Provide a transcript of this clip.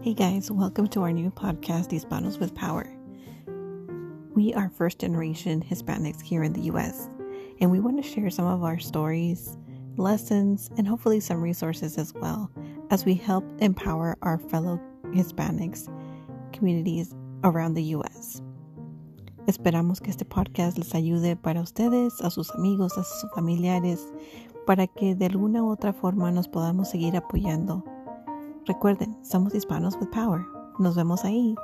Hey guys, welcome to our new podcast, Hispanos with Power. We are first generation Hispanics here in the US, and we want to share some of our stories, lessons, and hopefully some resources as well as we help empower our fellow Hispanics communities around the US. Esperamos que este podcast les ayude para ustedes, a sus amigos, a sus familiares, para que de alguna u otra forma nos podamos seguir apoyando Recuerden, somos hispanos with power. Nos vemos ahí.